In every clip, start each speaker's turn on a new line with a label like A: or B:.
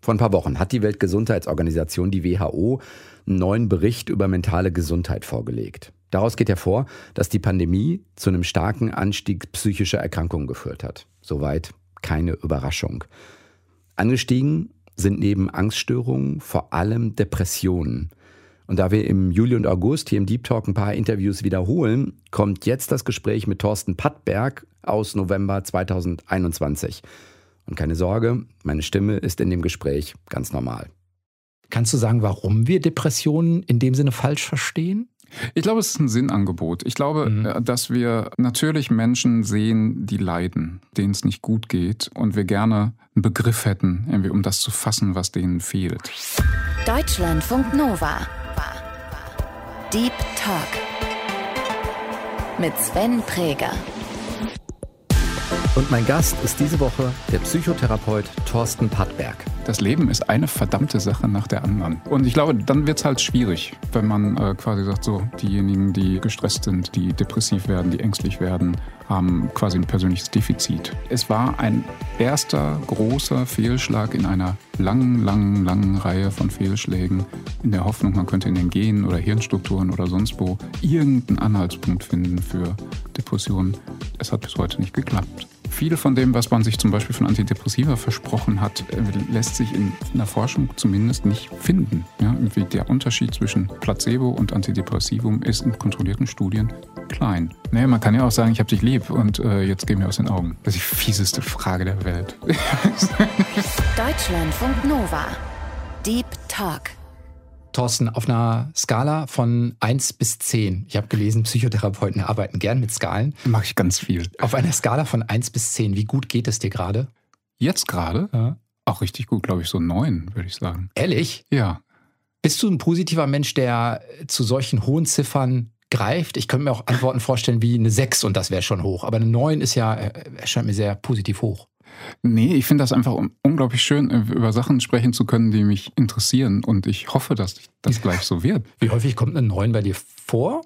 A: Vor ein paar Wochen hat die Weltgesundheitsorganisation, die WHO, einen neuen Bericht über mentale Gesundheit vorgelegt. Daraus geht hervor, dass die Pandemie zu einem starken Anstieg psychischer Erkrankungen geführt hat. Soweit keine Überraschung. Angestiegen sind neben Angststörungen vor allem Depressionen. Und da wir im Juli und August hier im Deep Talk ein paar Interviews wiederholen, kommt jetzt das Gespräch mit Thorsten Pattberg aus November 2021. Und keine Sorge, meine Stimme ist in dem Gespräch ganz normal.
B: Kannst du sagen, warum wir Depressionen in dem Sinne falsch verstehen?
C: Ich glaube, es ist ein Sinnangebot. Ich glaube, mhm. Äh, dass wir natürlich Menschen sehen, die leiden, denen es nicht gut geht und wir gerne einen Begriff hätten, irgendwie, um das zu fassen, was denen fehlt.
D: Deutschlandfunk Nova. Deep Talk mit Sven Präger.
A: Und mein Gast ist diese Woche der Psychotherapeut Thorsten Pattberg.
C: Das Leben ist eine verdammte Sache nach der anderen. Und ich glaube, dann wird es halt schwierig, wenn man äh, quasi sagt, so, diejenigen, die gestresst sind, die depressiv werden, die ängstlich werden, haben quasi ein persönliches Defizit. Es war ein erster großer Fehlschlag in einer langen, langen, langen Reihe von Fehlschlägen, in der Hoffnung, man könnte in den Genen oder Hirnstrukturen oder sonst wo irgendeinen Anhaltspunkt finden für Depressionen. Es hat bis heute nicht geklappt. Viel von dem, was man sich zum Beispiel von Antidepressiva versprochen hat, äh, lässt sich in der Forschung zumindest nicht finden. Ja, der Unterschied zwischen Placebo und Antidepressivum ist in kontrollierten Studien klein. Naja, man kann ja auch sagen, ich habe dich lieb und äh, jetzt geh mir aus den Augen. Das ist die fieseste Frage der Welt.
D: Deutschlandfunk Nova. Deep Talk.
B: Thorsten, auf einer Skala von 1 bis 10. Ich habe gelesen, Psychotherapeuten arbeiten gern mit Skalen.
C: Mache ich ganz viel.
B: Auf einer Skala von 1 bis 10, wie gut geht es dir gerade?
C: Jetzt gerade? Ja. Auch richtig gut, glaube ich, so 9, würde ich sagen.
B: Ehrlich?
C: Ja.
B: Bist du ein positiver Mensch, der zu solchen hohen Ziffern greift? Ich könnte mir auch Antworten vorstellen wie eine 6 und das wäre schon hoch. Aber eine 9 ist ja, äh, erscheint mir sehr positiv hoch.
C: Nee, ich finde das einfach unglaublich schön, äh, über Sachen sprechen zu können, die mich interessieren. Und ich hoffe, dass das gleich so wird.
B: Wie häufig kommt eine 9 bei dir vor?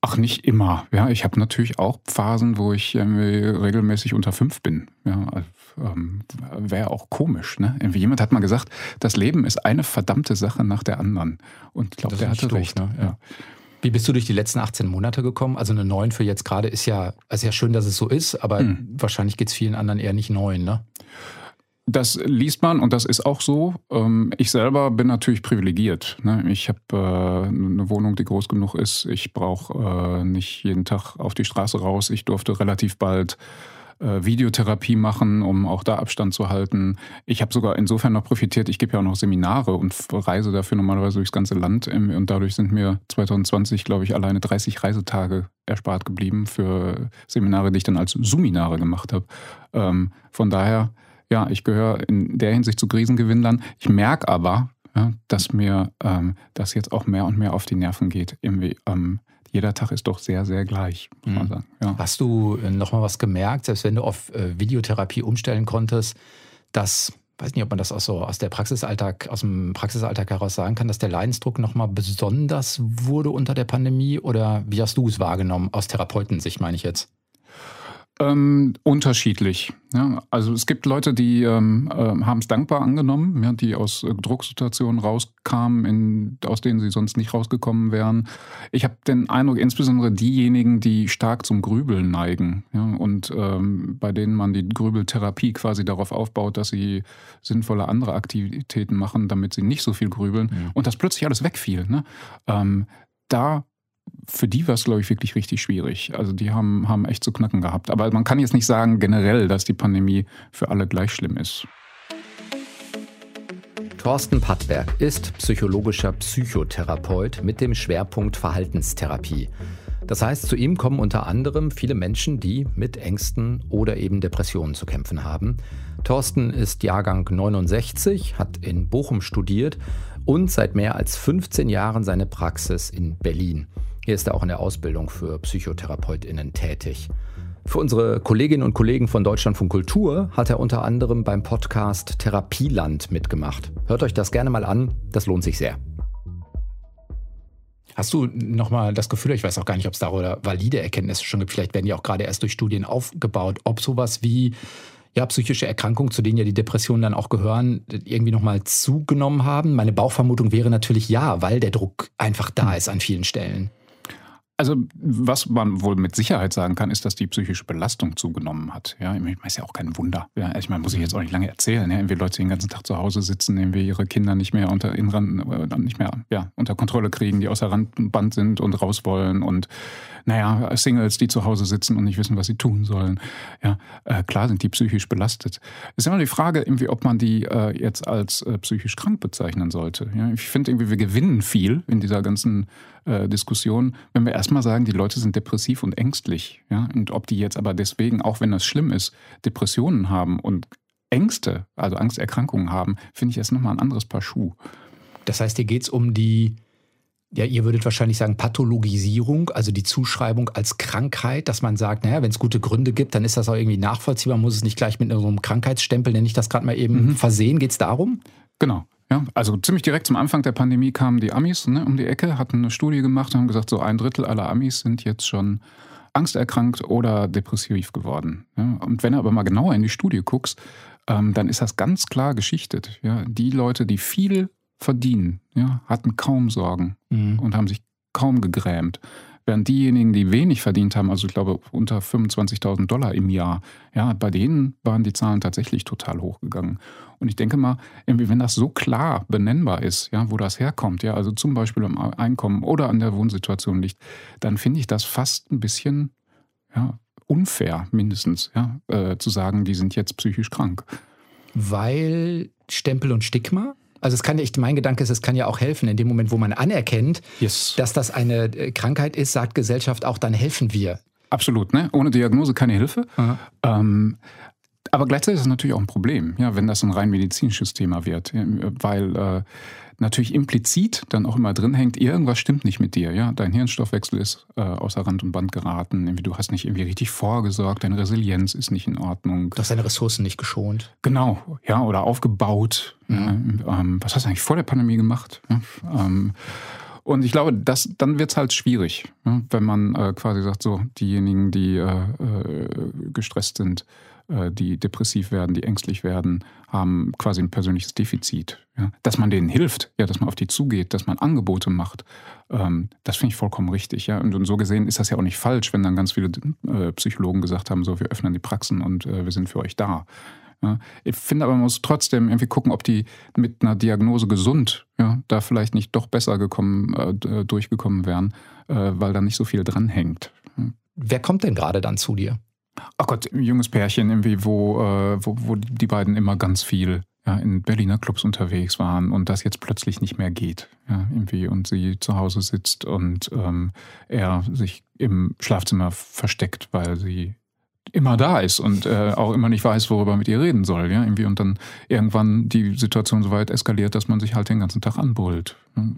C: Ach, nicht immer. Ja, ich habe natürlich auch Phasen, wo ich regelmäßig unter 5 bin. Ja, ähm, wäre auch komisch. Ne? Irgendwie jemand hat mal gesagt, das Leben ist eine verdammte Sache nach der anderen. Und ich glaube, der hatte recht. Ne? Ja.
B: Wie bist du durch die letzten 18 Monate gekommen? Also eine 9 für jetzt gerade ist ja, ist ja schön, dass es so ist, aber hm. wahrscheinlich geht es vielen anderen eher nicht 9, ne?
C: Das liest man und das ist auch so. Ähm, ich selber bin natürlich privilegiert. Ne? Ich habe äh, eine Wohnung, die groß genug ist. Ich brauche äh, nicht jeden Tag auf die Straße raus. Ich durfte relativ bald äh, Videotherapie machen, um auch da Abstand zu halten. Ich habe sogar insofern noch profitiert, ich gebe ja auch noch Seminare und reise dafür normalerweise durchs ganze Land und dadurch sind mir 2020, glaube ich, alleine 30 Reisetage erspart geblieben für Seminare, die ich dann als Suminare gemacht habe. Ähm, von daher, ja, ich gehöre in der Hinsicht zu Krisengewinnlern. Ich merke aber, ja, dass mir ähm, das jetzt auch mehr und mehr auf die Nerven geht. Irgendwie, ähm, jeder Tag ist doch sehr, sehr gleich, muss man mhm. sagen.
B: Ja. Hast du äh, nochmal was gemerkt, selbst wenn du auf äh, Videotherapie umstellen konntest, dass, weiß nicht, ob man das auch so aus der Praxisalltag, aus dem Praxisalltag heraus sagen kann, dass der Leidensdruck nochmal besonders wurde unter der Pandemie? Oder wie hast du es wahrgenommen, aus Therapeutensicht meine ich jetzt?
C: Ähm, unterschiedlich. Ja, also es gibt Leute, die ähm, äh, haben es dankbar angenommen, ja, die aus äh, Drucksituationen rauskamen, in, aus denen sie sonst nicht rausgekommen wären. Ich habe den Eindruck, insbesondere diejenigen, die stark zum Grübeln neigen ja, und ähm, bei denen man die Grübeltherapie quasi darauf aufbaut, dass sie sinnvolle andere Aktivitäten machen, damit sie nicht so viel grübeln und das plötzlich alles wegfiel. Ne? Ähm, da für die war es, glaube ich, wirklich richtig schwierig. Also die haben, haben echt zu knacken gehabt. Aber man kann jetzt nicht sagen generell, dass die Pandemie für alle gleich schlimm ist.
A: Thorsten Pattberg ist psychologischer Psychotherapeut mit dem Schwerpunkt Verhaltenstherapie. Das heißt, zu ihm kommen unter anderem viele Menschen, die mit Ängsten oder eben Depressionen zu kämpfen haben. Thorsten ist Jahrgang 69, hat in Bochum studiert und seit mehr als 15 Jahren seine Praxis in Berlin. Hier ist er auch in der Ausbildung für PsychotherapeutInnen tätig. Für unsere Kolleginnen und Kollegen von Deutschlandfunk Kultur hat er unter anderem beim Podcast Therapieland mitgemacht. Hört euch das gerne mal an, das lohnt sich sehr.
B: Hast du nochmal das Gefühl, ich weiß auch gar nicht, ob es darüber valide Erkenntnisse schon gibt, vielleicht werden die auch gerade erst durch Studien aufgebaut, ob sowas wie ja, psychische Erkrankungen, zu denen ja die Depressionen dann auch gehören, irgendwie nochmal zugenommen haben? Meine Bauchvermutung wäre natürlich ja, weil der Druck einfach da ist an vielen Stellen.
C: Also was man wohl mit Sicherheit sagen kann, ist, dass die psychische Belastung zugenommen hat. Ja, ich meine, ist ja auch kein Wunder. Ja, ich meine, muss ich jetzt auch nicht lange erzählen. Ja, irgendwie Leute, die den ganzen Tag zu Hause sitzen, irgendwie ihre Kinder nicht mehr unter Inran, äh, nicht mehr ja, unter Kontrolle kriegen, die außer Randband sind und raus wollen und naja, Singles, die zu Hause sitzen und nicht wissen, was sie tun sollen. Ja, äh, klar sind die psychisch belastet. Es ist immer die Frage, irgendwie, ob man die äh, jetzt als äh, psychisch krank bezeichnen sollte. Ja, ich finde irgendwie, wir gewinnen viel in dieser ganzen äh, Diskussion, wenn wir erstmal sagen, die Leute sind depressiv und ängstlich. Ja, und ob die jetzt aber deswegen, auch wenn das schlimm ist, Depressionen haben und Ängste, also Angsterkrankungen haben, finde ich erst nochmal ein anderes Paar Schuh.
B: Das heißt, hier geht es um die ja, ihr würdet wahrscheinlich sagen Pathologisierung, also die Zuschreibung als Krankheit, dass man sagt, naja, wenn es gute Gründe gibt, dann ist das auch irgendwie nachvollziehbar, muss es nicht gleich mit so einem Krankheitsstempel, nenne ich das gerade mal eben, mhm. versehen. Geht es darum?
C: Genau. Ja, also ziemlich direkt zum Anfang der Pandemie kamen die Amis ne, um die Ecke, hatten eine Studie gemacht und haben gesagt, so ein Drittel aller Amis sind jetzt schon angsterkrankt oder depressiv geworden. Ja, und wenn du aber mal genauer in die Studie guckst, ähm, dann ist das ganz klar geschichtet. Ja, die Leute, die viel verdienen, ja, hatten kaum Sorgen mhm. und haben sich kaum gegrämt. Während diejenigen, die wenig verdient haben, also ich glaube unter 25.000 Dollar im Jahr, ja, bei denen waren die Zahlen tatsächlich total hochgegangen. Und ich denke mal, wenn das so klar benennbar ist, ja, wo das herkommt, ja, also zum Beispiel am Einkommen oder an der Wohnsituation liegt, dann finde ich das fast ein bisschen ja, unfair, mindestens, ja, äh, zu sagen, die sind jetzt psychisch krank.
B: Weil Stempel und Stigma? Also es kann ja, mein Gedanke ist, es kann ja auch helfen, in dem Moment, wo man anerkennt, yes. dass das eine äh, Krankheit ist, sagt Gesellschaft auch, dann helfen wir.
C: Absolut, ne? Ohne Diagnose keine Hilfe. Ähm, aber gleichzeitig ist es natürlich auch ein Problem, ja, wenn das ein rein medizinisches Thema wird, weil äh, natürlich implizit dann auch immer drin hängt, irgendwas stimmt nicht mit dir. Ja? Dein Hirnstoffwechsel ist äh, außer Rand und Band geraten, irgendwie, du hast nicht irgendwie richtig vorgesorgt, deine Resilienz ist nicht in Ordnung.
B: Du hast deine Ressourcen nicht geschont.
C: Genau, ja, oder aufgebaut. Mhm. Ja, ähm, was hast du eigentlich vor der Pandemie gemacht? Ja, ähm, und ich glaube, das, dann wird es halt schwierig, ja, wenn man äh, quasi sagt, so diejenigen, die äh, äh gestresst sind, die depressiv werden, die ängstlich werden, haben quasi ein persönliches Defizit. Ja? Dass man denen hilft, ja, dass man auf die zugeht, dass man Angebote macht, ähm, das finde ich vollkommen richtig. Ja? Und, und, so gesehen ist das ja auch nicht falsch, wenn dann ganz viele äh, Psychologen gesagt haben, so wir öffnen die Praxen und äh, wir sind für euch da. Ja? Ich finde aber, man muss trotzdem irgendwie gucken, ob die mit einer Diagnose gesund ja, da vielleicht nicht doch besser gekommen, äh, durchgekommen wären, äh, weil da nicht so viel dranhängt.
B: Wer kommt denn gerade dann zu dir?
C: Ach Gott, ein junges Pärchen irgendwie, wo, äh, wo, wo die beiden immer ganz viel ja, in Berliner Clubs unterwegs waren und das jetzt plötzlich nicht mehr geht. Ja, irgendwie und sie zu Hause sitzt und ähm, er sich im Schlafzimmer versteckt, weil sie immer da ist und äh, auch immer nicht weiß, worüber er mit ihr reden soll. Ja? Irgendwie und dann irgendwann die Situation so weit eskaliert, dass man sich halt den ganzen Tag anbrüllt.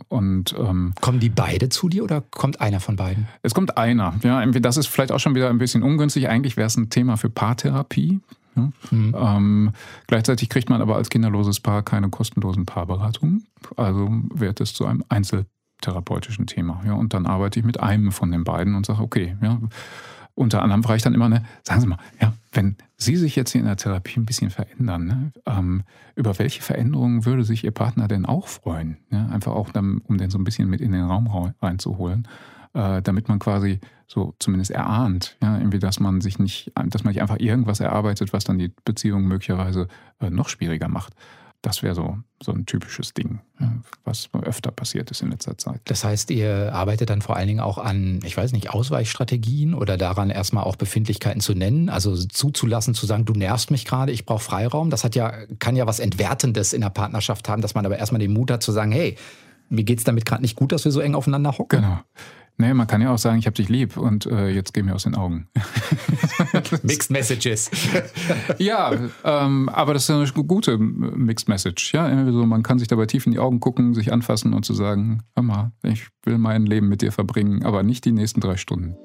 C: Und,
B: ähm, Kommen die beide zu dir oder kommt einer von beiden?
C: Es kommt einer. Ja, das ist vielleicht auch schon wieder ein bisschen ungünstig. Eigentlich wäre es ein Thema für Paartherapie. Ja? Mhm. Ähm, gleichzeitig kriegt man aber als kinderloses Paar keine kostenlosen Paarberatungen. Also wird es zu einem Einzeltherapeutischen Thema. Ja? Und dann arbeite ich mit einem von den beiden und sage, okay, ja, unter anderem frage ich dann immer, ne, sagen Sie mal, ja, wenn Sie sich jetzt hier in der Therapie ein bisschen verändern, ne, ähm, über welche Veränderungen würde sich Ihr Partner denn auch freuen? Ja, einfach auch, dann, um den so ein bisschen mit in den Raum reinzuholen, äh, damit man quasi so zumindest erahnt, ja, irgendwie, dass man sich nicht, dass man nicht einfach irgendwas erarbeitet, was dann die Beziehung möglicherweise äh, noch schwieriger macht. Das wäre so, so ein typisches Ding, was öfter passiert ist in letzter Zeit.
B: Das heißt, ihr arbeitet dann vor allen Dingen auch an, ich weiß nicht, Ausweichstrategien oder daran erstmal auch Befindlichkeiten zu nennen, also zuzulassen, zu sagen, du nervst mich gerade, ich brauche Freiraum. Das hat ja, kann ja was Entwertendes in der Partnerschaft haben, dass man aber erstmal den Mut hat zu sagen, hey, mir geht es damit gerade nicht gut, dass wir so eng aufeinander hocken.
C: Genau. Nee, man kann ja auch sagen, ich habe dich lieb und äh, jetzt geh mir aus den Augen.
B: Mixed Messages.
C: ja, ähm, aber das ist eine gute Mixed Message. Ja, so, man kann sich dabei tief in die Augen gucken, sich anfassen und zu sagen, hör mal, ich will mein Leben mit dir verbringen, aber nicht die nächsten drei Stunden.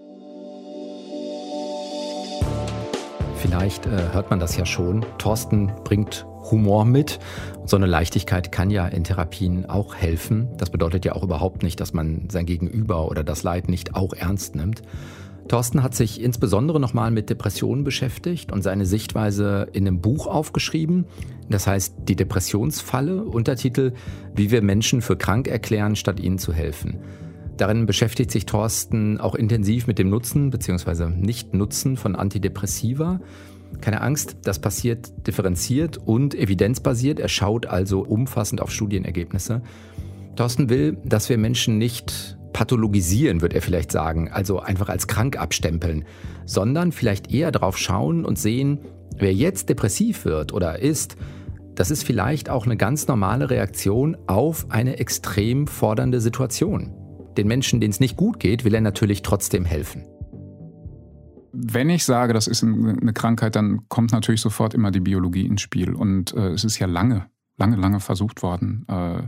A: Vielleicht äh, hört man das ja schon. Thorsten bringt Humor mit. Und so eine Leichtigkeit kann ja in Therapien auch helfen. Das bedeutet ja auch überhaupt nicht, dass man sein Gegenüber oder das Leid nicht auch ernst nimmt. Thorsten hat sich insbesondere nochmal mit Depressionen beschäftigt und seine Sichtweise in einem Buch aufgeschrieben. Das heißt Die Depressionsfalle, Untertitel Wie wir Menschen für krank erklären, statt ihnen zu helfen. Darin beschäftigt sich Thorsten auch intensiv mit dem Nutzen bzw. Nicht-Nutzen von Antidepressiva. Keine Angst, das passiert differenziert und evidenzbasiert. Er schaut also umfassend auf Studienergebnisse. Thorsten will, dass wir Menschen nicht pathologisieren, wird er vielleicht sagen, also einfach als krank abstempeln, sondern vielleicht eher darauf schauen und sehen, wer jetzt depressiv wird oder ist, das ist vielleicht auch eine ganz normale Reaktion auf eine extrem fordernde Situation. Den Menschen, denen es nicht gut geht, will er natürlich trotzdem helfen.
C: Wenn ich sage, das ist eine Krankheit, dann kommt natürlich sofort immer die Biologie ins Spiel. Und äh, es ist ja lange, lange, lange versucht worden, äh,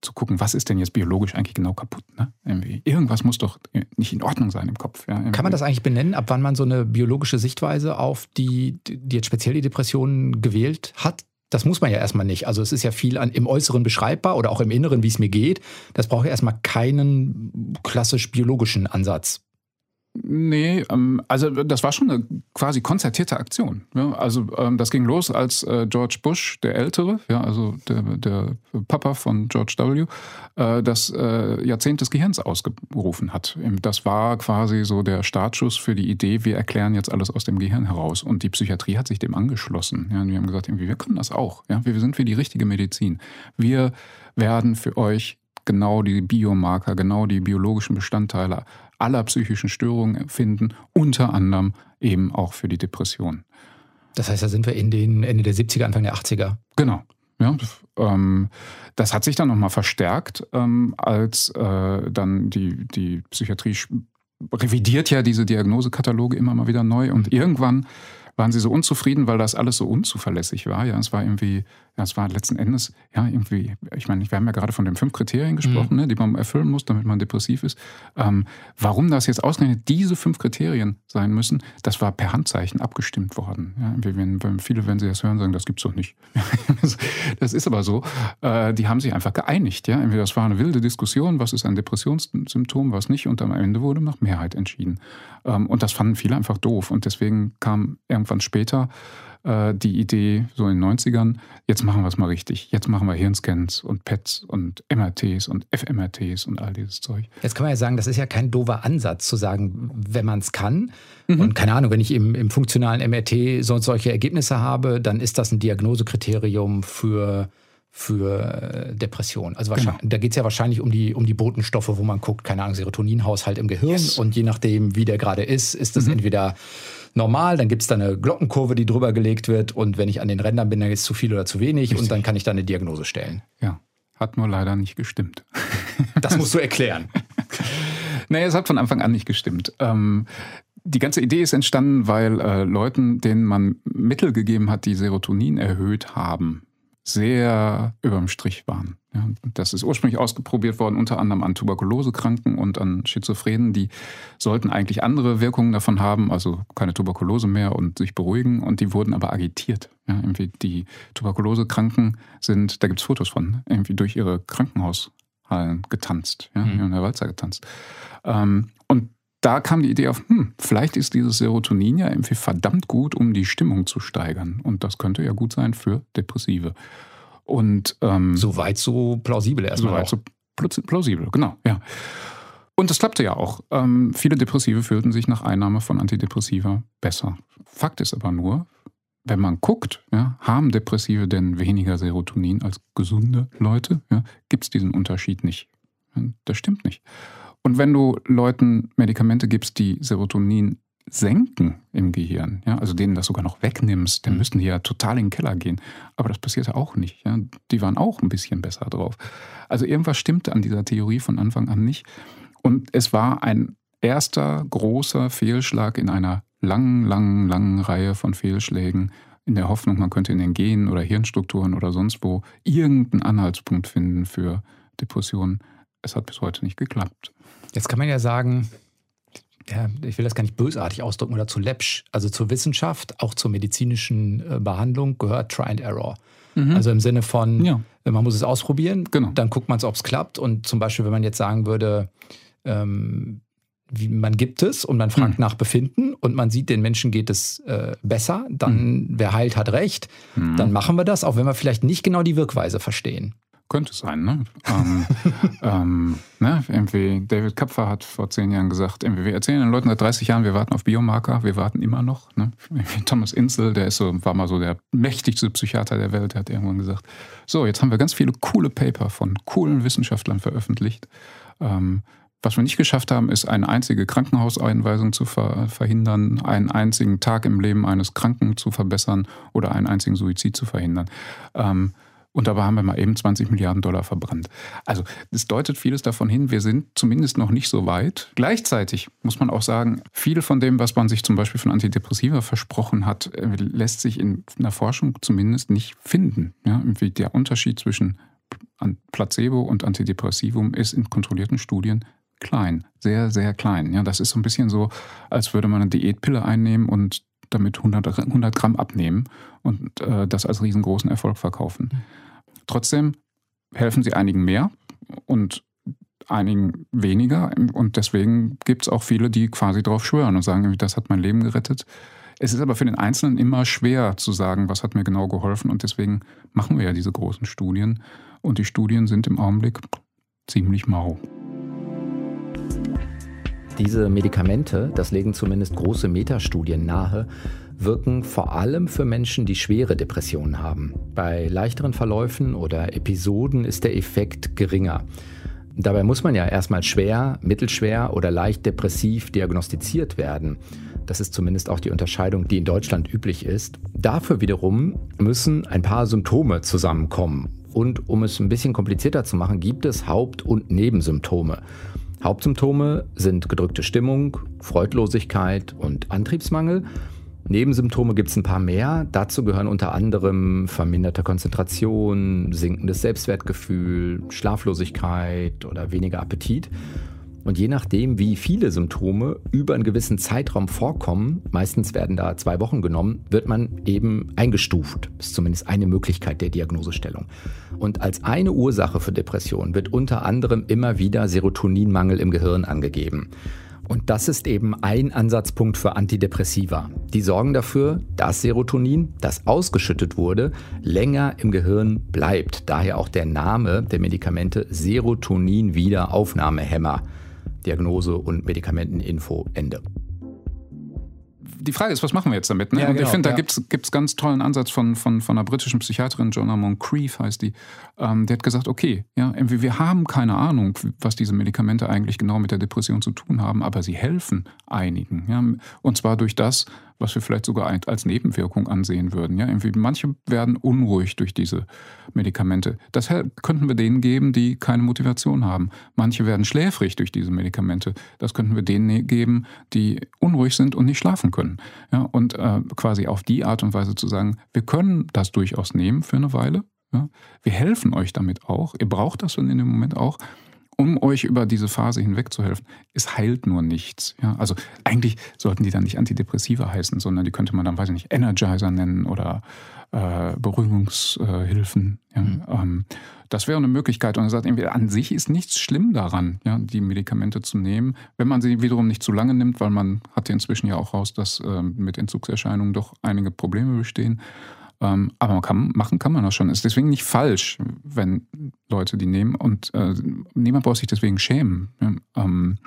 C: zu gucken, was ist denn jetzt biologisch eigentlich genau kaputt. Ne? Irgendwie. Irgendwas muss doch nicht in Ordnung sein im Kopf. Ja?
B: Kann man das eigentlich benennen, ab wann man so eine biologische Sichtweise auf die, die jetzt speziell die Depressionen gewählt hat? Das muss man ja erstmal nicht. Also es ist ja viel an, im Äußeren beschreibbar oder auch im Inneren, wie es mir geht. Das braucht ja erstmal keinen klassisch biologischen Ansatz.
C: Nee, ähm, also das war schon eine quasi konzertierte Aktion. Also ähm, das ging los, als äh, George Bush, der Ältere, ja, also der, der Papa von George W., äh, das äh, Jahrzehnt des Gehirns ausgerufen hat. Das war quasi so der Startschuss für die Idee, wir erklären jetzt alles aus dem Gehirn heraus. Und die Psychiatrie hat sich dem angeschlossen. Ja? Und wir haben gesagt, wir können das auch. Ja? Wir sind für die richtige Medizin. Wir werden für euch genau die Biomarker, genau die biologischen Bestandteile aller psychischen Störungen finden, unter anderem eben auch für die Depression.
B: Das heißt, da sind wir in den Ende der 70er, Anfang der 80er.
C: Genau. Ja, ähm, das hat sich dann nochmal verstärkt, ähm, als äh, dann die, die Psychiatrie revidiert ja diese Diagnosekataloge immer mal wieder neu und mhm. irgendwann waren sie so unzufrieden, weil das alles so unzuverlässig war. Ja, es war irgendwie ja, es war letzten Endes, ja, irgendwie, ich meine, wir haben ja gerade von den fünf Kriterien gesprochen, mhm. ne, die man erfüllen muss, damit man depressiv ist. Ähm, warum das jetzt ausgerechnet diese fünf Kriterien sein müssen, das war per Handzeichen abgestimmt worden. Ja, wenn, wenn viele, wenn sie das hören, sagen, das gibt's doch nicht. das ist aber so. Äh, die haben sich einfach geeinigt. Ja? Das war eine wilde Diskussion, was ist ein Depressionssymptom, was nicht. Und am Ende wurde nach Mehrheit entschieden. Ähm, und das fanden viele einfach doof. Und deswegen kam irgendwann später äh, die Idee, so in den 90ern, jetzt machen wir es mal richtig. Jetzt machen wir Hirnscans und PETs und MRTs und FMRTs und all dieses Zeug.
B: Jetzt kann man ja sagen, das ist ja kein doofer Ansatz zu sagen, wenn man es kann. Mhm. Und keine Ahnung, wenn ich im, im funktionalen MRT so, solche Ergebnisse habe, dann ist das ein Diagnosekriterium für für Depression. Also genau. da geht es ja wahrscheinlich um die, um die Botenstoffe, wo man guckt, keine Ahnung, Serotoninhaushalt im Gehirn. Yes. Und je nachdem, wie der gerade ist, ist das mhm. entweder normal, dann gibt es da eine Glockenkurve, die drüber gelegt wird und wenn ich an den Rändern bin, dann ist es zu viel oder zu wenig Richtig. und dann kann ich da eine Diagnose stellen.
C: Ja, hat nur leider nicht gestimmt.
B: Das musst du erklären.
C: naja, es hat von Anfang an nicht gestimmt. Ähm, die ganze Idee ist entstanden, weil äh, Leuten, denen man Mittel gegeben hat, die Serotonin erhöht haben, sehr überm Strich waren. Ja, das ist ursprünglich ausprobiert worden, unter anderem an Tuberkulosekranken und an Schizophrenen. Die sollten eigentlich andere Wirkungen davon haben, also keine Tuberkulose mehr und sich beruhigen. Und die wurden aber agitiert. Ja, irgendwie die Tuberkulosekranken sind, da gibt es Fotos von, irgendwie durch ihre Krankenhaushallen getanzt, ja, mhm. in der Walzer getanzt. Ähm, und da kam die Idee auf, hm, vielleicht ist dieses Serotonin ja irgendwie verdammt gut, um die Stimmung zu steigern. Und das könnte ja gut sein für Depressive. Und
B: ähm, soweit so plausibel erstmal.
C: Soweit so plausibel, genau, ja. Und das klappte ja auch. Ähm, viele Depressive fühlten sich nach Einnahme von Antidepressiva besser. Fakt ist aber nur, wenn man guckt, ja, haben Depressive denn weniger Serotonin als gesunde Leute? Ja, Gibt es diesen Unterschied nicht? Das stimmt nicht. Und wenn du Leuten Medikamente gibst, die Serotonin senken im Gehirn, ja, also denen das sogar noch wegnimmst, dann mhm. müssten die ja total in den Keller gehen. Aber das passierte auch nicht. Ja. Die waren auch ein bisschen besser drauf. Also irgendwas stimmte an dieser Theorie von Anfang an nicht. Und es war ein erster großer Fehlschlag in einer langen, langen, langen Reihe von Fehlschlägen, in der Hoffnung, man könnte in den Genen oder Hirnstrukturen oder sonst wo irgendeinen Anhaltspunkt finden für Depressionen. Es hat bis heute nicht geklappt.
B: Jetzt kann man ja sagen, ja, ich will das gar nicht bösartig ausdrücken oder zu läppsch. Also zur Wissenschaft, auch zur medizinischen äh, Behandlung gehört Try and Error. Mhm. Also im Sinne von, ja. man muss es ausprobieren, genau. dann guckt man es, ob es klappt. Und zum Beispiel, wenn man jetzt sagen würde, ähm,
E: wie, man gibt es und man fragt hm. nach Befinden und man sieht, den Menschen geht es äh, besser, dann hm. wer heilt, hat recht, hm. dann machen wir das, auch wenn wir vielleicht nicht genau die Wirkweise verstehen.
C: Könnte sein, ne? ähm, ähm, ne? Irgendwie David Kapfer hat vor zehn Jahren gesagt, wir erzählen den Leuten seit 30 Jahren, wir warten auf Biomarker, wir warten immer noch. Ne? Thomas Insel, der ist so, war mal so der mächtigste Psychiater der Welt, der hat irgendwann gesagt, so, jetzt haben wir ganz viele coole Paper von coolen Wissenschaftlern veröffentlicht. Ähm, was wir nicht geschafft haben, ist eine einzige Krankenhauseinweisung zu ver verhindern, einen einzigen Tag im Leben eines Kranken zu verbessern oder einen einzigen Suizid zu verhindern. Ähm, und dabei haben wir mal eben 20 Milliarden Dollar verbrannt. Also es deutet vieles davon hin, wir sind zumindest noch nicht so weit. Gleichzeitig muss man auch sagen, viel von dem, was man sich zum Beispiel von Antidepressiva versprochen hat, äh, lässt sich in der Forschung zumindest nicht finden. Ja, der Unterschied zwischen Placebo und Antidepressivum ist in kontrollierten Studien klein, sehr, sehr klein. Ja, das ist so ein bisschen so, als würde man eine Diätpille einnehmen und damit 100, 100 Gramm abnehmen und äh, das als riesengroßen Erfolg verkaufen. Trotzdem helfen sie einigen mehr und einigen weniger. Und deswegen gibt es auch viele, die quasi darauf schwören und sagen, das hat mein Leben gerettet. Es ist aber für den Einzelnen immer schwer zu sagen, was hat mir genau geholfen. Und deswegen machen wir ja diese großen Studien. Und die Studien sind im Augenblick ziemlich mau.
B: Diese Medikamente, das legen zumindest große Metastudien nahe, wirken vor allem für Menschen, die schwere Depressionen haben. Bei leichteren Verläufen oder Episoden ist der Effekt geringer. Dabei muss man ja erstmal schwer, mittelschwer oder leicht depressiv diagnostiziert werden. Das ist zumindest auch die Unterscheidung, die in Deutschland üblich ist. Dafür wiederum müssen ein paar Symptome zusammenkommen. Und um es ein bisschen komplizierter zu machen, gibt es Haupt- und Nebensymptome. Hauptsymptome sind gedrückte Stimmung, Freudlosigkeit und Antriebsmangel. Nebensymptome gibt es ein paar mehr. Dazu gehören unter anderem verminderte Konzentration, sinkendes Selbstwertgefühl, Schlaflosigkeit oder weniger Appetit. Und je nachdem, wie viele Symptome über einen gewissen Zeitraum vorkommen, meistens werden da zwei Wochen genommen, wird man eben eingestuft. Das ist zumindest eine Möglichkeit der Diagnosestellung. Und als eine Ursache für Depressionen wird unter anderem immer wieder Serotoninmangel im Gehirn angegeben. Und das ist eben ein Ansatzpunkt für Antidepressiva. Die sorgen dafür, dass Serotonin, das ausgeschüttet wurde, länger im Gehirn bleibt. Daher auch der Name der Medikamente Serotonin-Wiederaufnahmehämmer. Diagnose und Medikamenteninfo Ende
C: die Frage ist, was machen wir jetzt damit? Ne? Ja, und genau, ich finde, da ja. gibt es ganz tollen Ansatz von, von, von einer britischen Psychiaterin, Joanna Moncrief heißt die. Ähm, die hat gesagt, okay, ja, wir haben keine Ahnung, was diese Medikamente eigentlich genau mit der Depression zu tun haben, aber sie helfen einigen. Ja? Und zwar durch das, was wir vielleicht sogar als Nebenwirkung ansehen würden. Ja, irgendwie manche werden unruhig durch diese Medikamente. Das könnten wir denen geben, die keine Motivation haben. Manche werden schläfrig durch diese Medikamente. Das könnten wir denen ne-, geben, die unruhig sind und nicht schlafen können. Ja, und äh, quasi auf die Art und Weise zu sagen, wir können das durchaus nehmen für eine Weile. Ja, wir helfen euch damit auch. Ihr braucht das in dem Moment auch um euch über diese Phase hinweg zu helfen. Es heilt nur nichts. Ja? Also eigentlich sollten die dann nicht Antidepressiva heißen, sondern die könnte man dann, weiß ich nicht, Energizer nennen oder äh, Beruhigungshilfen. Ja? Mhm. Ähm, das wäre eine Möglichkeit. Und er sagt, an sich ist nichts schlimm daran, ja, die Medikamente zu nehmen, wenn man sie wiederum nicht zu lange nimmt, weil man hat ja inzwischen ja auch raus, dass äh, mit Entzugserscheinungen doch einige Probleme bestehen. Ähm, aber man kann, machen kann man das schon. Ist deswegen nicht falsch, wenn Leute die nehmen und äh, niemand braucht sich deswegen schämen. Ja? Ähm,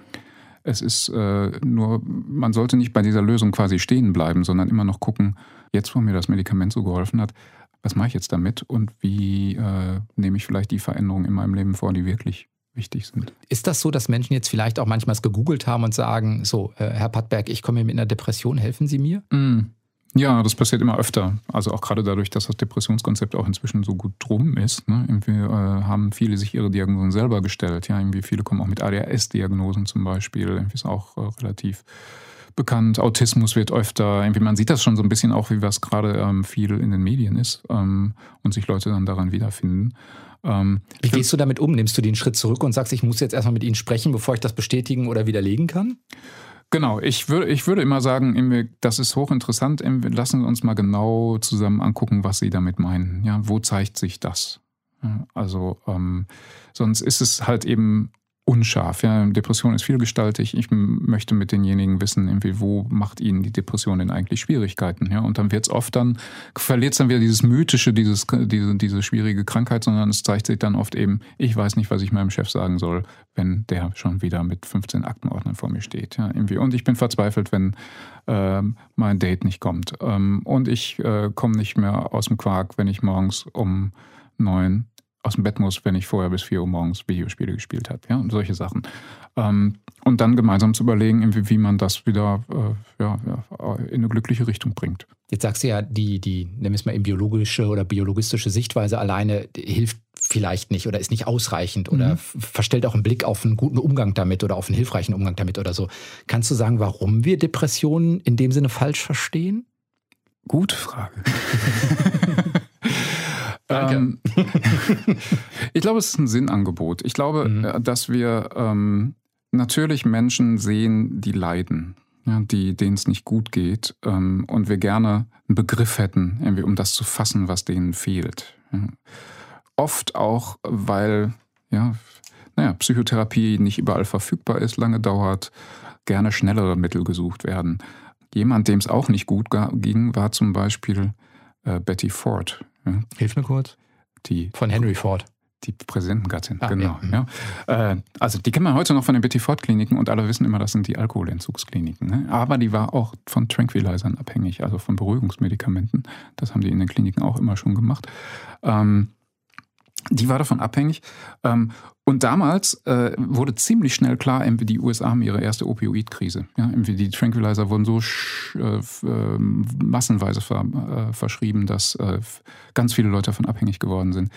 C: es ist äh, nur, man sollte nicht bei dieser Lösung quasi stehen bleiben, sondern immer noch gucken, jetzt wo mir das Medikament so geholfen hat, was mache ich jetzt damit und wie äh, nehme ich vielleicht die Veränderungen in meinem Leben vor, die wirklich wichtig sind.
E: Ist das so, dass Menschen jetzt vielleicht auch manchmal gegoogelt haben und sagen, so, äh, Herr Pattberg, ich komme mit einer Depression, helfen Sie mir?
C: Mm. Ja, das passiert immer öfter. Also auch gerade dadurch, dass das Depressionskonzept auch inzwischen so gut drum ist. Ne? Irgendwie äh, haben viele sich ihre Diagnosen selber gestellt. Ja, irgendwie viele kommen auch mit ADHS-Diagnosen zum Beispiel. Irgendwie ist auch äh, relativ bekannt. Autismus wird öfter, irgendwie man sieht das schon so ein bisschen auch, wie was gerade ähm, viel in den Medien ist ähm, und sich Leute dann daran wiederfinden.
E: Ähm, wie gehst du damit um? Nimmst du den Schritt zurück und sagst, ich muss jetzt erstmal mit ihnen sprechen, bevor ich das bestätigen oder widerlegen kann?
C: Genau, ich würde, ich würde immer sagen, das ist hochinteressant. Lassen Sie uns mal genau zusammen angucken, was Sie damit meinen. Ja, wo zeigt sich das? Also ähm, sonst ist es halt eben unscharf. Ja, Depression ist vielgestaltig. Ich möchte mit denjenigen wissen, irgendwie, wo macht ihnen die Depression denn eigentlich Schwierigkeiten? Ja, und dann wird es oft dann, verliert es dann wieder dieses mythische, dieses, diese, diese schwierige Krankheit, sondern es zeigt sich dann oft eben, ich weiß nicht, was ich meinem Chef sagen soll, wenn der schon wieder mit 15 Aktenordnern vor mir steht. Ja, irgendwie. Und ich bin verzweifelt, wenn äh, mein Date nicht kommt. Ähm, und ich äh, komme nicht mehr aus dem Quark, wenn ich morgens um neun aus dem Bett muss, wenn ich vorher bis 4 Uhr morgens Videospiele gespielt habe. Ja, und solche Sachen. Ähm, und dann gemeinsam zu überlegen, wie, wie man das wieder äh, ja, ja, in eine glückliche Richtung bringt.
B: Jetzt sagst du ja, die, die, nennen wir es mal in biologische oder biologistische Sichtweise alleine hilft vielleicht nicht oder ist nicht ausreichend oder mhm. verstellt auch einen Blick auf einen guten Umgang damit oder auf einen hilfreichen Umgang damit oder so. Kannst du sagen, warum wir Depressionen in dem Sinne falsch verstehen?
C: Gute Frage.
B: Danke. Ähm,
C: ich glaube, es ist ein Sinnangebot. Ich glaube, mhm. Äh, dass wir ähm, natürlich Menschen sehen, die leiden, ja, die, denen es nicht gut geht ähm, und wir gerne einen Begriff hätten, irgendwie, um das zu fassen, was denen fehlt. Ja. Oft auch, weil ja, naja, Psychotherapie nicht überall verfügbar ist, lange dauert, gerne schnellere Mittel gesucht werden. Jemand, dem es auch nicht gut ging, war zum Beispiel äh, Betty Ford.
B: Ja. Hilf mir kurz.
C: Die,
B: Von Henry Ford.
C: Die Präsidentengattin, ah, genau. Ja. ja. Äh, also die kennen wir heute noch von den Betty Ford Kliniken und alle wissen immer, das sind die Alkoholentzugskliniken. Ne? Aber die war auch von Tranquilizern abhängig, also von Beruhigungsmedikamenten. Das haben die in den Kliniken auch immer schon gemacht. Ähm, die war davon abhängig. Ähm, und damals äh, wurde ziemlich schnell klar, die USA haben ihre erste Opioidkrise. Ja, die Tranquilizer wurden so äh, äh, massenweise ver äh, verschrieben, dass äh, ganz viele Leute davon abhängig geworden sind.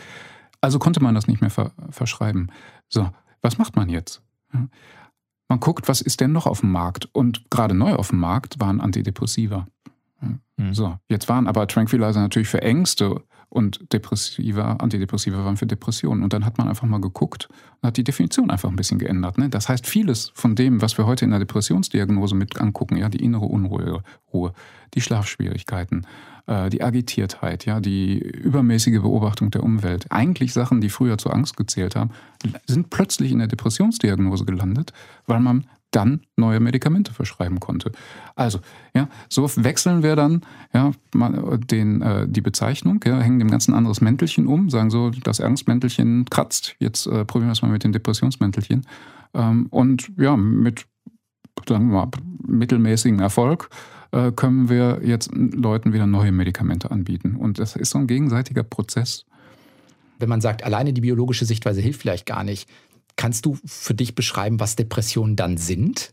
C: Also konnte man das nicht mehr ver verschreiben. So, was macht man jetzt? Ja, man guckt, was ist denn noch auf dem Markt? Und gerade neu auf dem Markt waren Antidepressiva. Mhm. So, jetzt waren aber Tranquilizer natürlich für Ängste und Depressiva, Antidepressiva waren für Depressionen. Und dann hat man einfach mal geguckt und hat die Definition einfach ein bisschen geändert. Ne? Das heißt, vieles von dem, was wir heute in der Depressionsdiagnose mit angucken, ja, die innere Unruhe, Ruhe, die Schlafschwierigkeiten, äh, die Agitiertheit, ja, die übermäßige Beobachtung der Umwelt, eigentlich Sachen, die früher zur Angst gezählt haben, sind plötzlich in der Depressionsdiagnose gelandet, weil man dann neue Medikamente verschreiben konnte. Also, ja, so wechseln wir dann ja, den, äh, die Bezeichnung, ja, hängen dem ganzen anderes Mäntelchen um, sagen so, das Angstmäntelchen kratzt, jetzt äh, probieren wir es mal mit dem Depressionsmäntelchen. Ähm, und ja, mit sagen wir mal, mittelmäßigem Erfolg äh, können wir jetzt Leuten wieder neue Medikamente anbieten. Und das ist so ein gegenseitiger Prozess.
B: Wenn man sagt, alleine die biologische Sichtweise hilft vielleicht gar nicht, Kannst du für dich beschreiben, was Depressionen dann sind?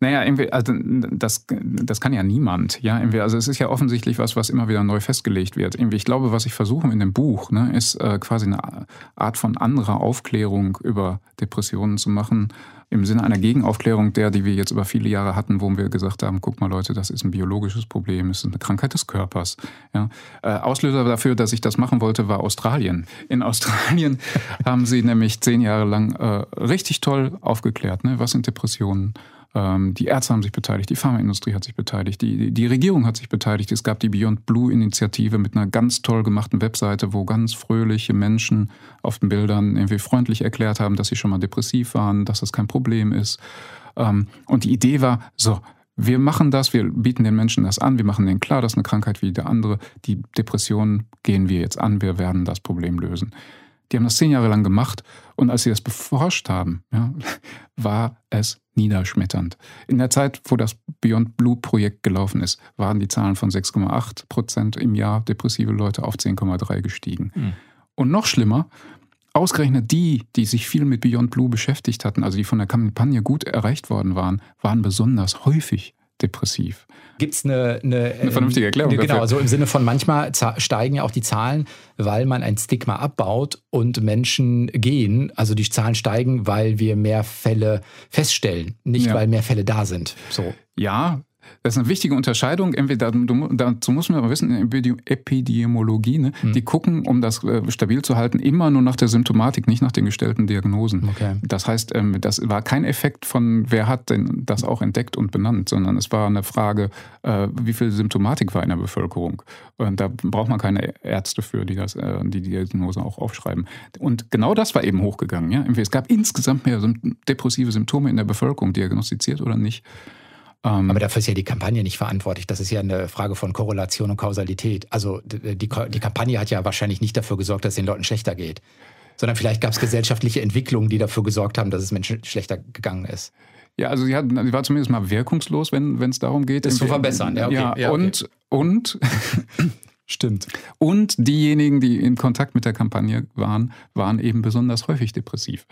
C: Naja, irgendwie, also das, das kann ja niemand. Ja, irgendwie, also es ist ja offensichtlich was, was immer wieder neu festgelegt wird. Irgendwie, ich glaube, was ich versuche in dem Buch, ne, ist äh, quasi eine Art von anderer Aufklärung über Depressionen zu machen, im Sinne einer Gegenaufklärung der, die wir jetzt über viele Jahre hatten, wo wir gesagt haben, guck mal Leute, das ist ein biologisches Problem, es ist eine Krankheit des Körpers. Ja. Äh, Auslöser dafür, dass ich das machen wollte, war Australien. In Australien haben sie nämlich zehn Jahre lang äh, richtig toll aufgeklärt, ne? was sind Depressionen, die Ärzte haben sich beteiligt, die Pharmaindustrie hat sich beteiligt, die, die Regierung hat sich beteiligt. Es gab die Beyond Blue Initiative mit einer ganz toll gemachten Webseite, wo ganz fröhliche Menschen auf den Bildern irgendwie freundlich erklärt haben, dass sie schon mal depressiv waren, dass das kein Problem ist. Ähm, und die Idee war, so, wir machen das, wir bieten den Menschen das an, wir machen denen klar, das ist eine Krankheit wie der andere. Die Depression gehen wir jetzt an, wir werden das Problem lösen. Die haben das zehn Jahre lang gemacht und als sie das beforscht haben, ja, war es niederschmetternd. In der Zeit, wo das Beyond Blue Projekt gelaufen ist, waren die Zahlen von 6,8 Prozent im Jahr depressive Leute auf 10,3 gestiegen. Mhm. Und noch schlimmer, ausgerechnet die, die sich viel mit Beyond Blue beschäftigt hatten, also die von der Kampagne gut erreicht worden waren, waren besonders häufig depressiv.
B: Gibt es eine, eine,
C: eine, vernünftige Erklärung?
B: Eine, genau, so im Sinne von manchmal steigen ja auch die Zahlen, weil man ein Stigma abbaut und Menschen gehen. Also die Zahlen steigen, weil wir mehr Fälle feststellen, nicht ja. weil mehr Fälle da sind. So.
C: Ja, Das ist eine wichtige Unterscheidung. Entweder dazu muss man aber wissen, Epidemiologie, ne, hm. die gucken, um das äh, stabil zu halten, immer nur nach der Symptomatik, nicht nach den gestellten Diagnosen. Okay. Das heißt, ähm, das war kein Effekt von, wer hat denn das auch entdeckt und benannt, sondern es war eine Frage, äh, wie viel Symptomatik war in der Bevölkerung. Und da braucht man keine Ärzte für, die das, äh, die, die Diagnose auch aufschreiben. Und genau das war eben hochgegangen. Ja? Es gab insgesamt mehr depressive Symptome in der Bevölkerung, diagnostiziert oder nicht.
B: Ähm, Aber dafür ist ja die Kampagne nicht verantwortlich. Das ist ja eine Frage von Korrelation und Kausalität. Also die, die Kampagne hat ja wahrscheinlich nicht dafür gesorgt, dass es den Leuten schlechter geht. Sondern vielleicht gab es gesellschaftliche Entwicklungen, die dafür gesorgt haben, dass es Menschen schlechter gegangen ist.
C: Ja, also sie, hat, sie war zumindest mal wirkungslos, wenn es darum geht.
B: Das zu verbessern, ja. Okay.
C: ja, ja okay. und, und Stimmt. Und diejenigen, die in Kontakt mit der Kampagne waren, waren eben besonders häufig depressiv.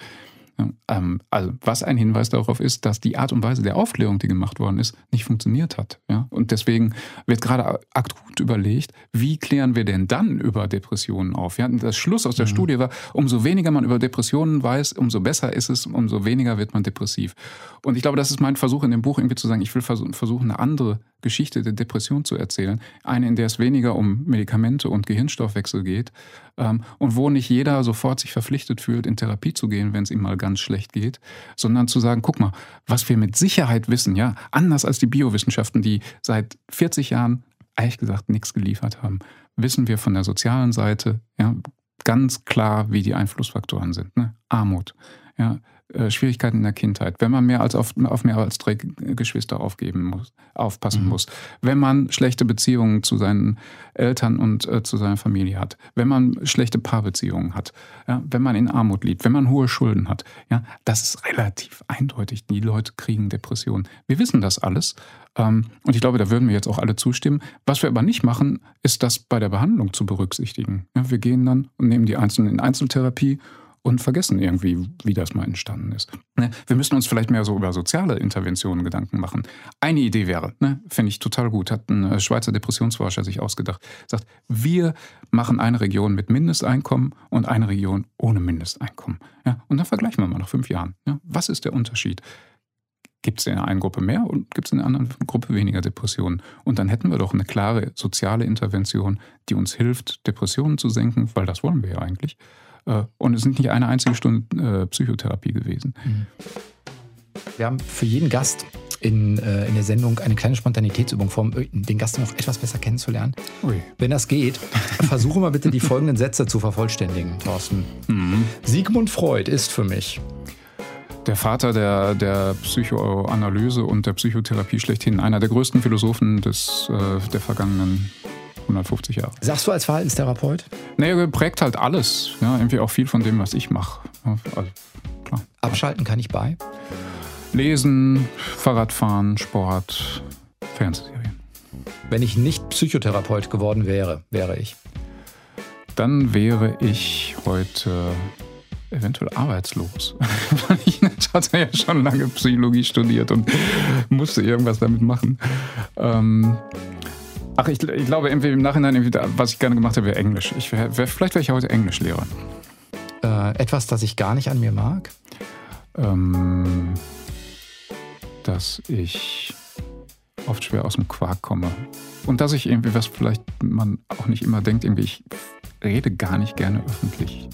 C: Ähm, also was ein Hinweis darauf ist, dass die Art und Weise der Aufklärung, die gemacht worden ist, nicht funktioniert hat. Ja? Und deswegen wird gerade akut überlegt, wie klären wir denn dann über Depressionen auf? Ja? Das Schluss aus der mhm. Studie war, umso weniger man über Depressionen weiß, umso besser ist es, umso weniger wird man depressiv. Und ich glaube, das ist mein Versuch in dem Buch irgendwie zu sagen, ich will versuchen, eine andere Geschichte der Depression zu erzählen. Eine, in der es weniger um Medikamente und Gehirnstoffwechsel geht ähm, und wo nicht jeder sofort sich verpflichtet fühlt, in Therapie zu gehen, wenn es ihm mal ganz schlecht geht, sondern zu sagen, guck mal, was wir mit Sicherheit wissen, ja, anders als die Biowissenschaften, die seit 40 Jahren ehrlich gesagt nichts geliefert haben, wissen wir von der sozialen Seite, ja, ganz klar, wie die Einflussfaktoren sind. Ne? Armut, ja, äh, Schwierigkeiten in der Kindheit, wenn man mehr als auf, auf mehr als drei Geschwister aufgeben muss, aufpassen mhm. muss, wenn man schlechte Beziehungen zu seinen Eltern und äh, zu seiner Familie hat, wenn man schlechte Paarbeziehungen hat, ja, wenn man in Armut lebt, wenn man hohe Schulden hat, ja, das ist relativ eindeutig. Die Leute kriegen Depressionen. Wir wissen das alles. Ähm, und ich glaube, da würden wir jetzt auch alle zustimmen. Was wir aber nicht machen, ist das bei der Behandlung zu berücksichtigen. Ja, wir gehen dann und nehmen die Einzelnen in Einzeltherapie und vergessen irgendwie, wie das mal entstanden ist. Ne? Wir müssen uns vielleicht mehr so über soziale Interventionen Gedanken machen. Eine Idee wäre, ne, finde ich total gut, hat ein äh, Schweizer Depressionsforscher sich ausgedacht, sagt, wir machen eine Region mit Mindesteinkommen und eine Region ohne Mindesteinkommen. Ja, und dann vergleichen wir mal nach fünf Jahren. Ja, was ist der Unterschied? Gibt es in der einen Gruppe mehr und gibt es in der anderen Gruppe weniger Depressionen? Und dann hätten wir doch eine klare soziale Intervention, die uns hilft, Depressionen zu senken, weil das wollen wir ja eigentlich. Äh, und es sind nicht eine einzige Stunde äh, Psychotherapie gewesen. Mhm.
B: Wir haben für jeden Gast in, äh, in der Sendung eine kleine Spontanitätsübung, um den Gast noch etwas besser kennenzulernen. Ui. Wenn das geht, versuche mal bitte die folgenden Sätze zu vervollständigen, Thorsten. Mhm. Sigmund Freud ist für mich
C: der Vater der, der Psychoanalyse und der Psychotherapie schlechthin, einer der größten Philosophen des, der vergangenen 150 Jahre.
B: Sagst du als Verhaltenstherapeut?
C: Nee, prägt halt alles. Ja, irgendwie auch viel von dem, was ich mache. Also,
B: klar. Abschalten kann ich bei?
C: Lesen, Fahrradfahren, Sport, Fernsehserien.
B: Wenn ich nicht Psychotherapeut geworden wäre, wäre ich?
C: Dann wäre ich heute eventuell arbeitslos. ich hatte ja schon lange Psychologie studiert und musste irgendwas damit machen. Ähm, Ach, ich, ich glaube, irgendwie im Nachhinein, was ich gerne gemacht habe, wäre Englisch. Ich wär, wär, vielleicht wäre ich heute Englischlehrer.
B: Äh, etwas, das ich gar nicht an mir mag?
C: Ähm, dass ich oft schwer aus dem Quark komme. Und dass ich irgendwie, was vielleicht man auch nicht immer denkt, irgendwie, ich rede gar nicht gerne öffentlich.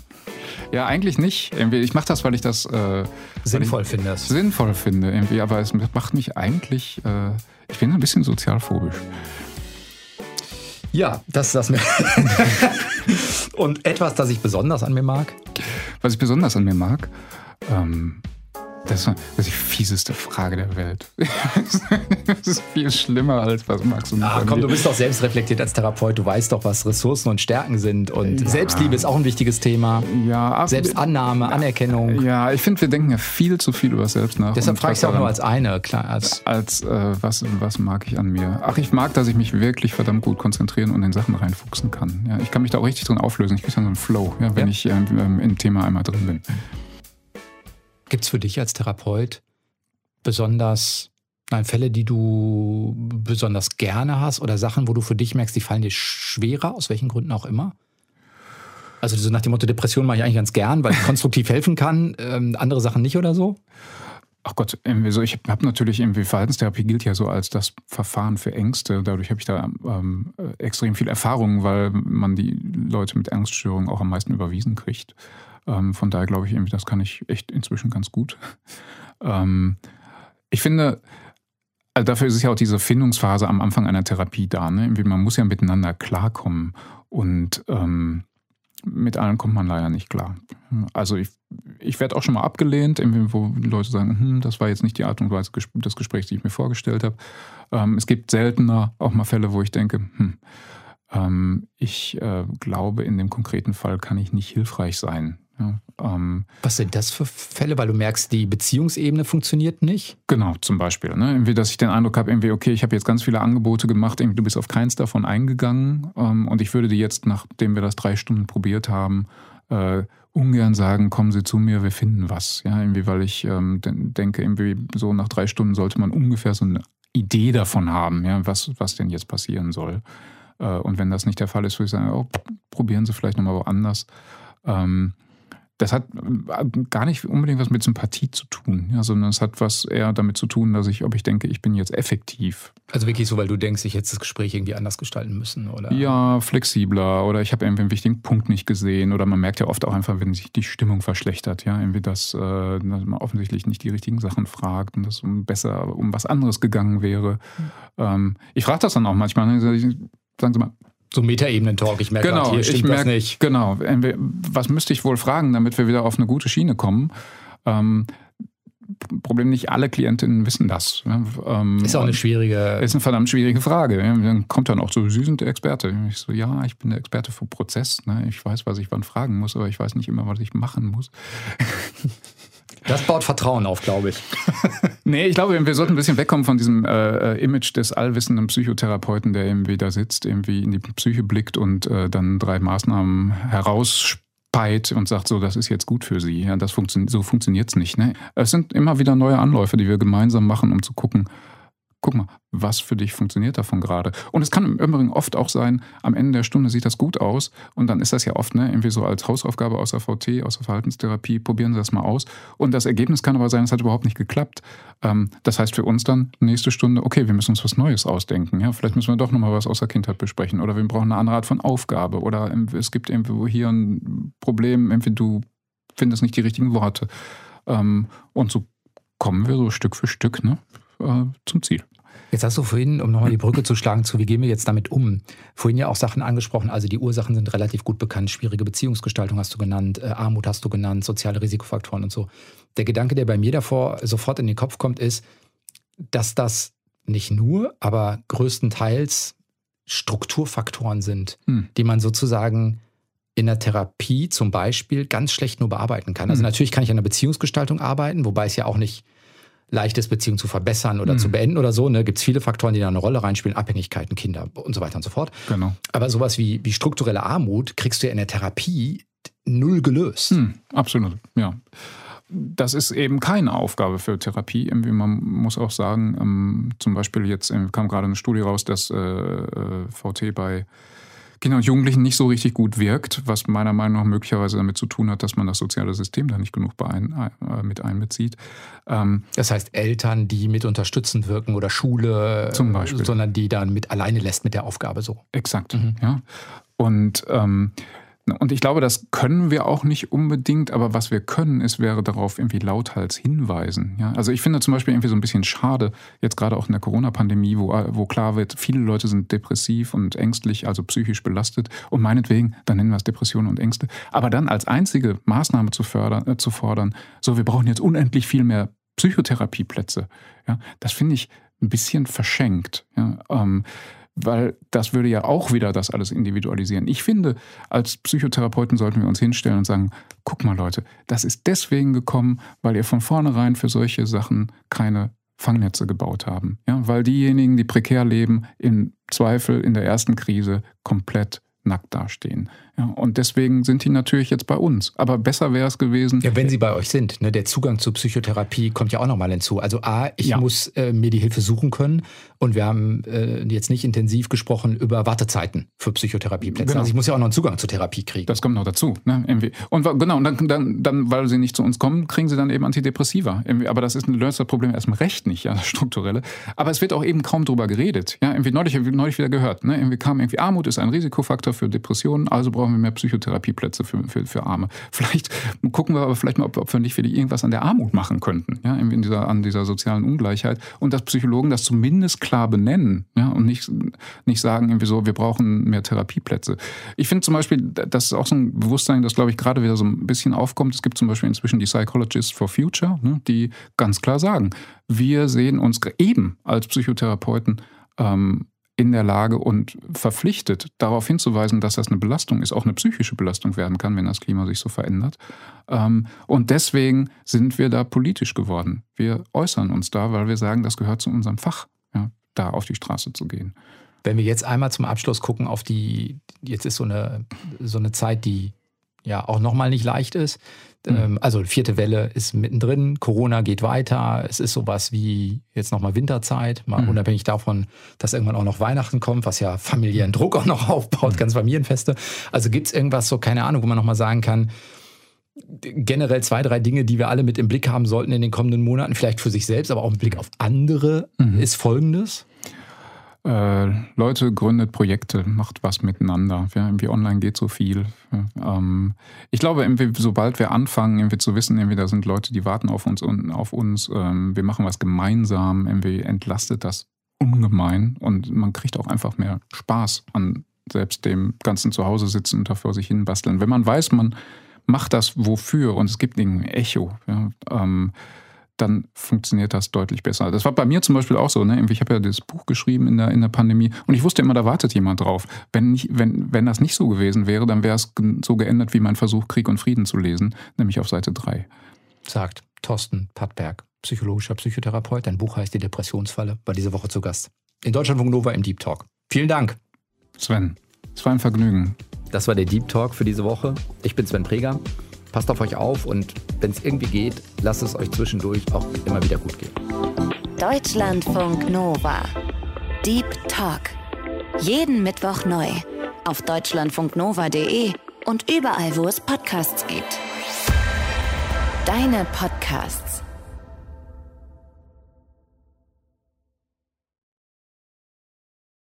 C: Ja, eigentlich nicht. Irgendwie, ich mache das, weil ich das äh,
B: sinnvoll finde.
C: Sinnvoll finde, irgendwie, aber es macht mich eigentlich, äh, ich bin ein bisschen sozialphobisch.
B: Ja, das ist das. Und etwas, das ich besonders an mir mag?
C: Was ich besonders an mir mag, ähm, das ist, das ist die fieseste Frage der Welt. das ist viel schlimmer als was Max und
B: Ach, komm, du bist doch selbst reflektiert als Therapeut. Du weißt doch, was Ressourcen und Stärken sind. Und ja. Selbstliebe ist auch ein wichtiges Thema.
C: Ja,
B: Selbstannahme, Anerkennung.
C: Ja, ich finde, wir denken ja viel zu viel über selbst nach.
B: Deshalb frage ich es auch nur als eine. Klar,
C: als als äh, was, was mag ich an mir? Ach, ich mag, dass ich mich wirklich verdammt gut konzentrieren und in Sachen reinfuchsen kann. Ja, ich kann mich da auch richtig drin auflösen. Ich kriege dann so einen Flow, ja, wenn ja. ich ähm im Thema einmal drin bin.
B: Gibt es für dich als Therapeut besonders nein, Fälle, die du besonders gerne hast oder Sachen, wo du für dich merkst, die fallen dir schwerer, aus welchen Gründen auch immer? Also so nach dem Motto Depression mache ich eigentlich ganz gern, weil ich konstruktiv helfen kann, ähm, andere Sachen nicht oder so?
C: Ach Gott, so ich habe natürlich irgendwie Verhaltenstherapie gilt ja so als das Verfahren für Ängste. Dadurch habe ich da ähm, extrem viel Erfahrung, weil man die Leute mit Angststörungen auch am meisten überwiesen kriegt. Ähm, von daher glaube ich irgendwie, das kann ich echt inzwischen ganz gut. Ähm, ich finde, also dafür ist ja auch diese Findungsphase am Anfang einer Therapie da. Ne? man muss ja miteinander klarkommen und ähm, mit allen kommt man leider nicht klar. Also ich, ich werde auch schon mal abgelehnt, wo Leute sagen, hm, das war jetzt nicht die Art und Weise des Gesprächs, die ich mir vorgestellt habe. Ähm, es gibt seltener auch mal Fälle, wo ich denke, hm, ähm, ich äh, glaube, in dem konkreten Fall kann ich nicht hilfreich sein. Ja,
B: ähm, Was sind das für Fälle, weil du merkst, die Beziehungsebene funktioniert nicht?
C: Genau, zum Beispiel. Ne? Irgendwie, dass ich den Eindruck habe, irgendwie, okay, ich habe jetzt ganz viele Angebote gemacht, irgendwie, du bist auf keins davon eingegangen ähm, und ich würde dir jetzt, nachdem wir das drei Stunden probiert haben, äh, ungern sagen, kommen Sie zu mir, wir finden was. Ja, irgendwie, weil ich ähm, denke, irgendwie so nach drei Stunden sollte man ungefähr so eine Idee davon haben, ja, was, was denn jetzt passieren soll. Äh, und wenn das nicht der Fall ist, würde ich sagen, oh, probieren Sie vielleicht nochmal woanders. Ähm, das hat äh, gar nicht unbedingt was mit Sympathie zu tun, ja, sondern es hat was eher damit zu tun, dass ich, ob ich denke, ich bin jetzt effektiv.
B: Also wirklich so, weil du denkst, ich hätte das Gespräch irgendwie anders gestalten müssen, oder?
C: Ja, flexibler oder ich habe irgendwie einen wichtigen Punkt nicht gesehen oder man merkt ja oft auch einfach, wenn sich die Stimmung verschlechtert, ja, irgendwie, dass, äh, dass man offensichtlich nicht die richtigen Sachen fragt und dass um besser um was anderes gegangen wäre. Mhm. Ich frage das dann auch manchmal, sagen Sie mal,
B: so Metaebenen-Talk. Ich merke
C: genau,
B: hier
C: stimmt merk, das nicht. Genau. Was müsste ich wohl fragen, damit wir wieder auf eine gute Schiene kommen? Ähm, Problem nicht alle Klientinnen wissen das.
B: Ähm, ist auch eine schwierige.
C: Ist eine verdammt schwierige Frage. Dann kommt dann auch so, Sie sind der Experte. Ich so, ja, ich bin der Experte für Prozess. Ne? Ich weiß, was ich wann fragen muss, aber ich weiß nicht immer, was ich machen muss.
B: Das baut Vertrauen auf, glaube ich.
C: nee, ich glaube, wir sollten ein bisschen wegkommen von diesem äh, Image des allwissenden Psychotherapeuten, der irgendwie da sitzt, irgendwie in die Psyche blickt und äh, dann drei Maßnahmen herauspeit und sagt, so, das ist jetzt gut für Sie. Ja, das funktio so funktioniert es nicht. Ne? Es sind immer wieder neue Anläufe, die wir gemeinsam machen, um zu gucken, guck mal, was für dich funktioniert davon gerade. Und es kann im Übrigen oft auch sein, am Ende der Stunde sieht das gut aus und dann ist das ja oft ne, irgendwie so als Hausaufgabe aus der VT, aus der Verhaltenstherapie, probieren Sie das mal aus. Und das Ergebnis kann aber sein, es hat überhaupt nicht geklappt. Ähm, das heißt für uns dann nächste Stunde, okay, wir müssen uns was Neues ausdenken. Ja, vielleicht müssen wir doch nochmal was aus der Kindheit besprechen oder wir brauchen eine andere Art von Aufgabe oder es gibt irgendwo hier ein Problem, irgendwie du findest nicht die richtigen Worte. Ähm, und so kommen wir so Stück für Stück ne, äh, zum Ziel.
B: Jetzt hast du vorhin, um nochmal die Brücke zu schlagen, zu wie gehen wir jetzt damit um, vorhin ja auch Sachen angesprochen. Also die Ursachen sind relativ gut bekannt. Schwierige Beziehungsgestaltung hast du genannt, äh, Armut hast du genannt, soziale Risikofaktoren und so. Der Gedanke, der bei mir davor sofort in den Kopf kommt, ist, dass das nicht nur, aber größtenteils Strukturfaktoren sind, hm. die man sozusagen in der Therapie zum Beispiel ganz schlecht nur bearbeiten kann. Also hm. natürlich kann ich an der Beziehungsgestaltung arbeiten, wobei es ja auch nicht leicht ist, Beziehungen zu verbessern oder mhm. zu beenden oder so. Ne? Gibt es viele Faktoren, die da eine Rolle reinspielen, Abhängigkeiten, Kinder und so weiter und so fort.
C: Genau.
B: Aber sowas wie, wie strukturelle Armut kriegst du ja in der Therapie null gelöst.
C: Mhm, absolut, ja. Das ist eben keine Aufgabe für Therapie. Man muss auch sagen, ähm, zum Beispiel jetzt kam gerade eine Studie raus, dass äh, äh VT bei Kindern und Jugendlichen nicht so richtig gut wirkt, was meiner Meinung nach möglicherweise damit zu tun hat, dass man das soziale System da nicht genug ein, äh, mit einbezieht.
B: Ähm, das heißt Eltern, die mit unterstützend wirken oder Schule,
C: zum Beispiel.
B: sondern die dann mit alleine lässt mit der Aufgabe so.
C: Exakt, mhm. ja. Und ähm, und ich glaube, das können wir auch nicht unbedingt, aber was wir können, ist, wäre darauf irgendwie lauthals hinweisen. Ja? Also ich finde zum Beispiel irgendwie so ein bisschen schade, jetzt gerade auch in der Corona-Pandemie, wo, wo klar wird, viele Leute sind depressiv und ängstlich, also psychisch belastet und meinetwegen, dann nennen wir es Depressionen und Ängste, aber dann als einzige Maßnahme zu, fördern, äh, zu fordern, so wir brauchen jetzt unendlich viel mehr Psychotherapieplätze. Ja? Das finde ich ein bisschen verschenkt. Ja? Ähm, weil das würde ja auch wieder das alles individualisieren. Ich finde, als Psychotherapeuten sollten wir uns hinstellen und sagen, guck mal Leute, das ist deswegen gekommen, weil ihr von vornherein für solche Sachen keine Fangnetze gebaut haben. Ja, weil diejenigen, die prekär leben, im Zweifel in der ersten Krise komplett nackt dastehen. Ja, und deswegen sind die natürlich jetzt bei uns. Aber besser wäre es gewesen.
B: Ja, wenn sie bei euch sind. Ne? Der Zugang zur Psychotherapie kommt ja auch nochmal hinzu. Also A, ich ja. muss äh, mir die Hilfe suchen können. Und wir haben äh, jetzt nicht intensiv gesprochen über Wartezeiten für Psychotherapieplätze. Genau. Also ich muss ja auch noch einen Zugang zur Therapie kriegen.
C: Das kommt noch dazu. Ne? Und genau, und dann, dann, dann, weil sie nicht zu uns kommen, kriegen sie dann eben Antidepressiva. Aber das ist ein Löser-Problem erstmal recht nicht, ja, das strukturelle. Aber es wird auch eben kaum drüber geredet. Ja, irgendwie neulich, neulich wieder gehört. Ne? Irgendwie kam irgendwie Armut ist ein Risikofaktor für Depressionen, also brauchen wir mehr Psychotherapieplätze für, für, für Arme. Vielleicht gucken wir aber vielleicht mal, ob, ob wir nicht wieder irgendwas an der Armut machen könnten, ja, in dieser, an dieser sozialen Ungleichheit. Und dass Psychologen das zumindest klar benennen ja, und nicht, nicht sagen, irgendwie so, wir brauchen mehr Therapieplätze. Ich finde zum Beispiel, das ist auch so ein Bewusstsein, das, glaube ich, gerade wieder so ein bisschen aufkommt. Es gibt zum Beispiel inzwischen die Psychologists for Future, ne, die ganz klar sagen, wir sehen uns eben als Psychotherapeuten ähm, in der Lage und verpflichtet, darauf hinzuweisen, dass das eine Belastung ist, auch eine psychische Belastung werden kann, wenn das Klima sich so verändert. Ähm, und deswegen sind wir da politisch geworden. Wir äußern uns da, weil wir sagen, das gehört zu unserem Fach, ja, da auf die Straße zu gehen.
B: Wenn wir jetzt einmal zum Abschluss gucken auf die, jetzt ist so eine, so eine Zeit, die ja auch nochmal nicht leicht ist. Mhm. Also vierte Welle ist mittendrin, Corona geht weiter, es ist sowas wie jetzt nochmal Winterzeit, mal mhm. unabhängig davon, dass irgendwann auch noch Weihnachten kommt, was ja familiären Druck auch noch aufbaut, mhm. ganz Familienfeste. Also gibt es irgendwas so, keine Ahnung, wo man nochmal sagen kann, generell zwei, drei Dinge, die wir alle mit im Blick haben sollten in den kommenden Monaten, vielleicht für sich selbst, aber auch mit Blick auf andere, mhm. ist folgendes.
C: Äh, Leute, gründet Projekte, macht was miteinander. Ja, irgendwie online geht so viel. Ähm, ich glaube, irgendwie, sobald wir anfangen, irgendwie zu wissen, irgendwie, da sind Leute, die warten auf uns und auf uns, ähm, wir machen was gemeinsam, irgendwie entlastet das ungemein und man kriegt auch einfach mehr Spaß an selbst dem ganzen Zuhause sitzen und da vor sich hin basteln. Wenn man weiß, man macht das wofür und es gibt ein Echo. Ja, ähm, dann funktioniert das deutlich besser. Das war bei mir zum Beispiel auch so. Ne? Ich habe ja das Buch geschrieben in der, in der Pandemie und ich wusste immer, da wartet jemand drauf. Wenn, nicht, wenn, wenn das nicht so gewesen wäre, dann wäre es so geändert wie mein Versuch, Krieg und Frieden zu lesen, nämlich auf Seite 3.
B: Sagt Thorsten Pattberg, psychologischer Psychotherapeut. Dein Buch heißt Die Depressionsfalle, war diese Woche zu Gast. In Deutschland von Nova im Deep Talk. Vielen Dank.
C: Sven, es war ein Vergnügen.
A: Das war der Deep Talk für diese Woche. Ich bin Sven Preger. Passt auf euch auf und wenn es irgendwie geht, lasst es euch zwischendurch auch immer wieder gut gehen.
D: Deutschlandfunk Nova. Deep Talk. Jeden Mittwoch neu. Auf deutschlandfunknova.de und überall, wo es Podcasts gibt. Deine Podcasts.